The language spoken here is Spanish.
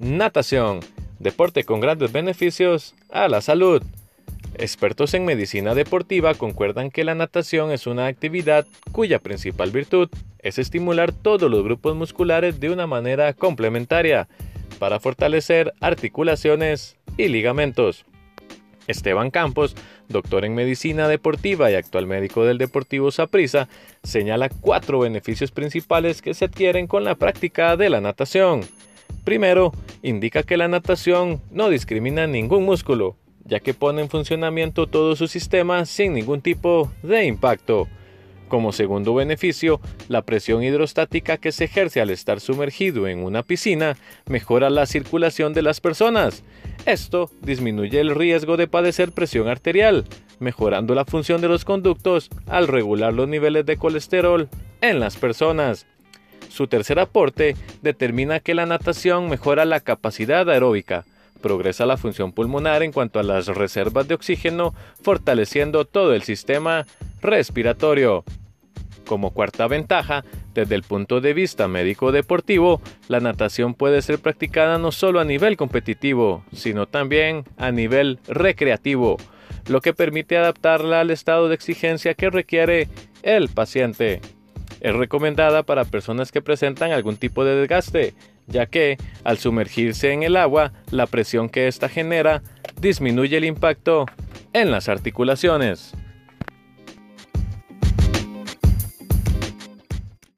Natación, deporte con grandes beneficios a la salud. Expertos en medicina deportiva concuerdan que la natación es una actividad cuya principal virtud es estimular todos los grupos musculares de una manera complementaria para fortalecer articulaciones y ligamentos. Esteban Campos, doctor en medicina deportiva y actual médico del Deportivo Saprissa, señala cuatro beneficios principales que se adquieren con la práctica de la natación. Primero, indica que la natación no discrimina ningún músculo, ya que pone en funcionamiento todo su sistema sin ningún tipo de impacto. Como segundo beneficio, la presión hidrostática que se ejerce al estar sumergido en una piscina mejora la circulación de las personas. Esto disminuye el riesgo de padecer presión arterial, mejorando la función de los conductos al regular los niveles de colesterol en las personas. Su tercer aporte determina que la natación mejora la capacidad aeróbica, progresa la función pulmonar en cuanto a las reservas de oxígeno, fortaleciendo todo el sistema respiratorio. Como cuarta ventaja, desde el punto de vista médico-deportivo, la natación puede ser practicada no solo a nivel competitivo, sino también a nivel recreativo, lo que permite adaptarla al estado de exigencia que requiere el paciente. Es recomendada para personas que presentan algún tipo de desgaste, ya que al sumergirse en el agua, la presión que ésta genera disminuye el impacto en las articulaciones.